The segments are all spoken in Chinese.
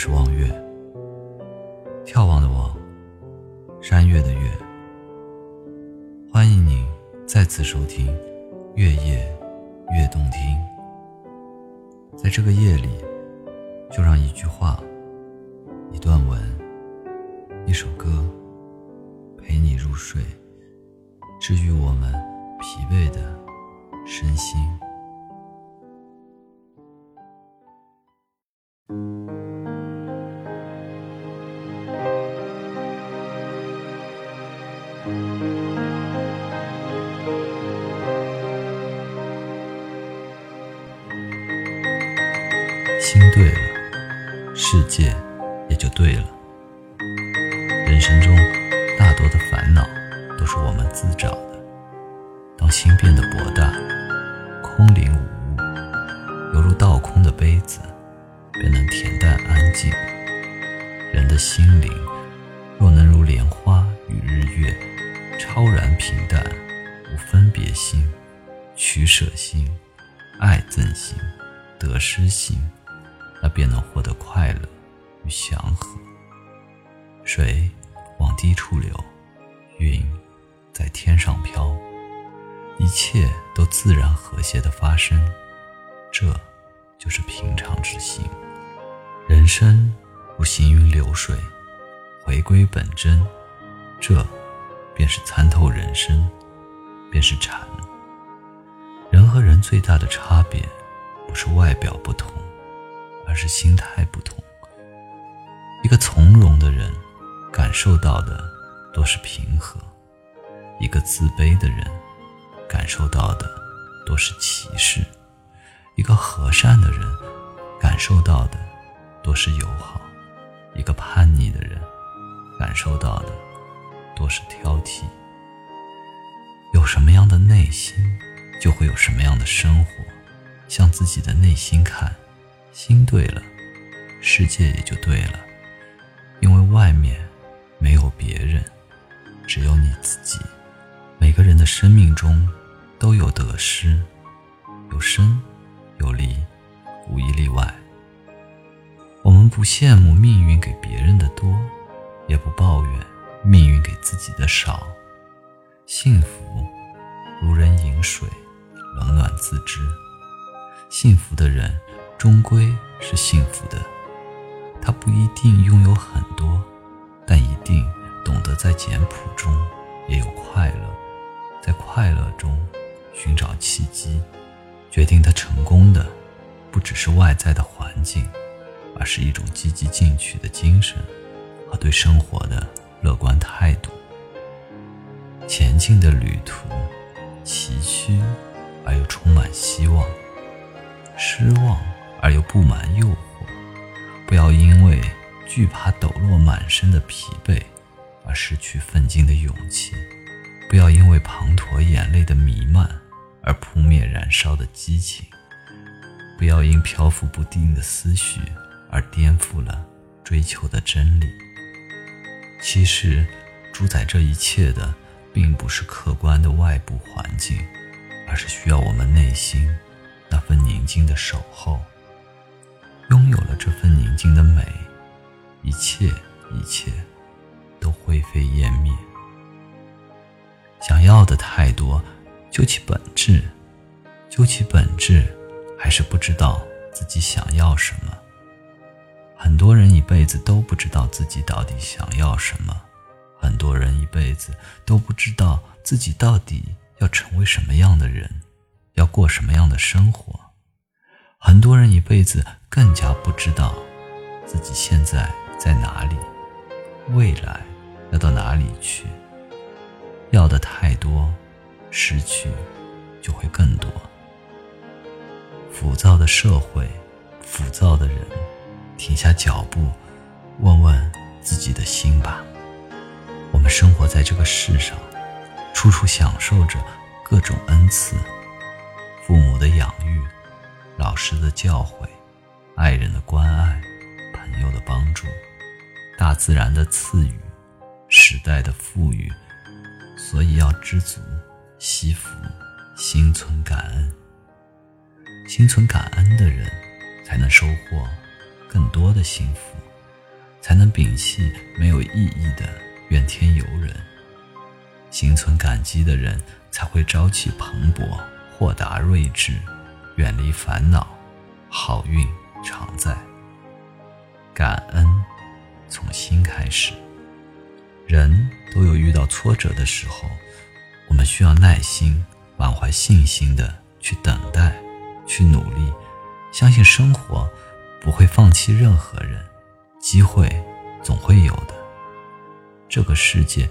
是望月，眺望的望，山月的月。欢迎您再次收听《月夜月动听》。在这个夜里，就让一句话、一段文、一首歌陪你入睡，治愈我们疲惫的身心。心对了，世界也就对了。人生中大多的烦恼都是我们自找的。当心变得博大，空灵无物，犹如倒空的杯子，便能恬淡安静。人的心灵若能如莲花与日月，超然平淡，无分别心、取舍心、爱憎心、得失心。那便能获得快乐与祥和。水往低处流，云在天上飘，一切都自然和谐的发生，这就是平常之心。人生如行云流水，回归本真，这便是参透人生，便是禅。人和人最大的差别，不是外表不同。是心态不同。一个从容的人，感受到的多是平和；一个自卑的人，感受到的多是歧视；一个和善的人，感受到的多是友好；一个叛逆的人，感受到的多是挑剔。有什么样的内心，就会有什么样的生活。向自己的内心看。心对了，世界也就对了，因为外面没有别人，只有你自己。每个人的生命中都有得失，有生有离，无一例外。我们不羡慕命运给别人的多，也不抱怨命运给自己的少。幸福如人饮水，冷暖自知。幸福的人。终归是幸福的，他不一定拥有很多，但一定懂得在简朴中也有快乐，在快乐中寻找契机。决定他成功的，不只是外在的环境，而是一种积极进取的精神和对生活的乐观态度。前进的旅途，崎岖而又充满希望，失望。而又布满诱惑，不要因为惧怕抖落满身的疲惫而失去奋进的勇气；不要因为滂沱眼泪的弥漫而扑灭燃烧的激情；不要因漂浮不定的思绪而颠覆了追求的真理。其实，主宰这一切的，并不是客观的外部环境，而是需要我们内心那份宁静的守候。拥有了这份宁静的美，一切一切都灰飞烟灭。想要的太多，究其本质，究其本质，还是不知道自己想要什么。很多人一辈子都不知道自己到底想要什么，很多人一辈子都不知道自己到底要成为什么样的人，要过什么样的生活。很多人一辈子更加不知道自己现在在哪里，未来要到哪里去。要的太多，失去就会更多。浮躁的社会，浮躁的人，停下脚步，问问自己的心吧。我们生活在这个世上，处处享受着各种恩赐，父母的养育。老师的教诲，爱人的关爱，朋友的帮助，大自然的赐予，时代的富裕，所以要知足、惜福、心存感恩。心存感恩的人，才能收获更多的幸福。才能摒弃没有意义的怨天尤人。心存感激的人，才会朝气蓬勃、豁达睿智，远离烦恼，好运常在。感恩从心开始。人都有遇到挫折的时候，我们需要耐心、满怀信心的去等待，去努力，相信生活不会放弃任何人，机会总会有的。这个世界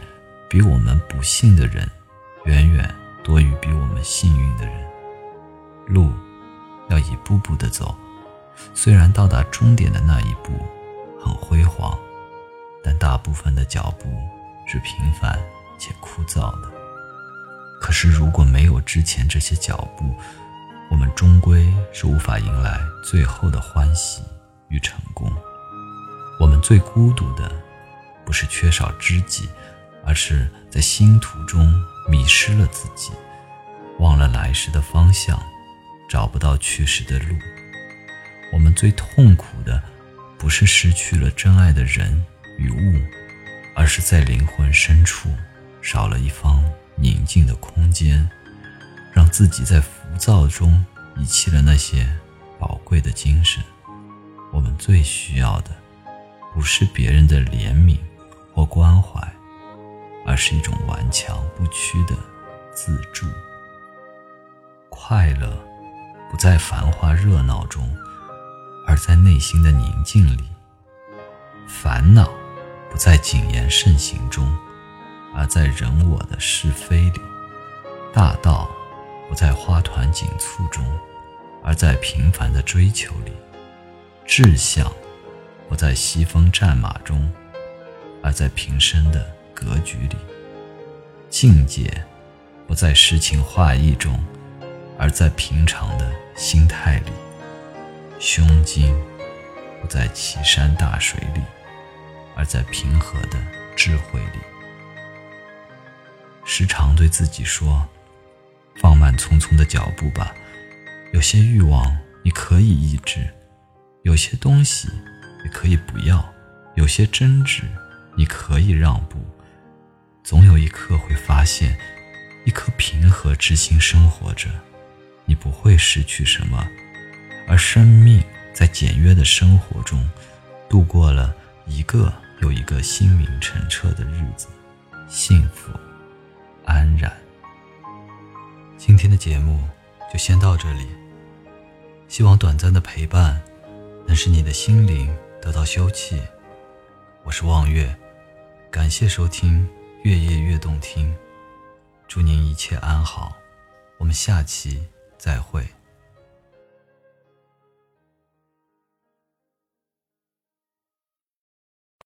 比我们不幸的人远远多于比我们幸运的人，路要一步步的走，虽然到达终点的那一步很辉煌。但大部分的脚步是平凡且枯燥的。可是，如果没有之前这些脚步，我们终归是无法迎来最后的欢喜与成功。我们最孤独的，不是缺少知己，而是在星途中迷失了自己，忘了来时的方向，找不到去时的路。我们最痛苦的，不是失去了真爱的人。与物，而是在灵魂深处少了一方宁静的空间，让自己在浮躁中遗弃了那些宝贵的精神。我们最需要的，不是别人的怜悯或关怀，而是一种顽强不屈的自助。快乐不在繁华热闹中，而在内心的宁静里。烦恼。不在谨言慎行中，而在人我的是非里；大道不在花团锦簇中，而在平凡的追求里；志向不在西风战马中，而在平生的格局里；境界不在诗情画意中，而在平常的心态里；胸襟不在奇山大水里。而在平和的智慧里，时常对自己说：“放慢匆匆的脚步吧。有些欲望你可以抑制，有些东西也可以不要，有些争执你可以让步。总有一刻会发现，一颗平和之心生活着，你不会失去什么。而生命在简约的生活中，度过了一个。”又一个心明澄澈的日子，幸福安然。今天的节目就先到这里，希望短暂的陪伴能使你的心灵得到休憩。我是望月，感谢收听《月夜越动听》，祝您一切安好，我们下期再会。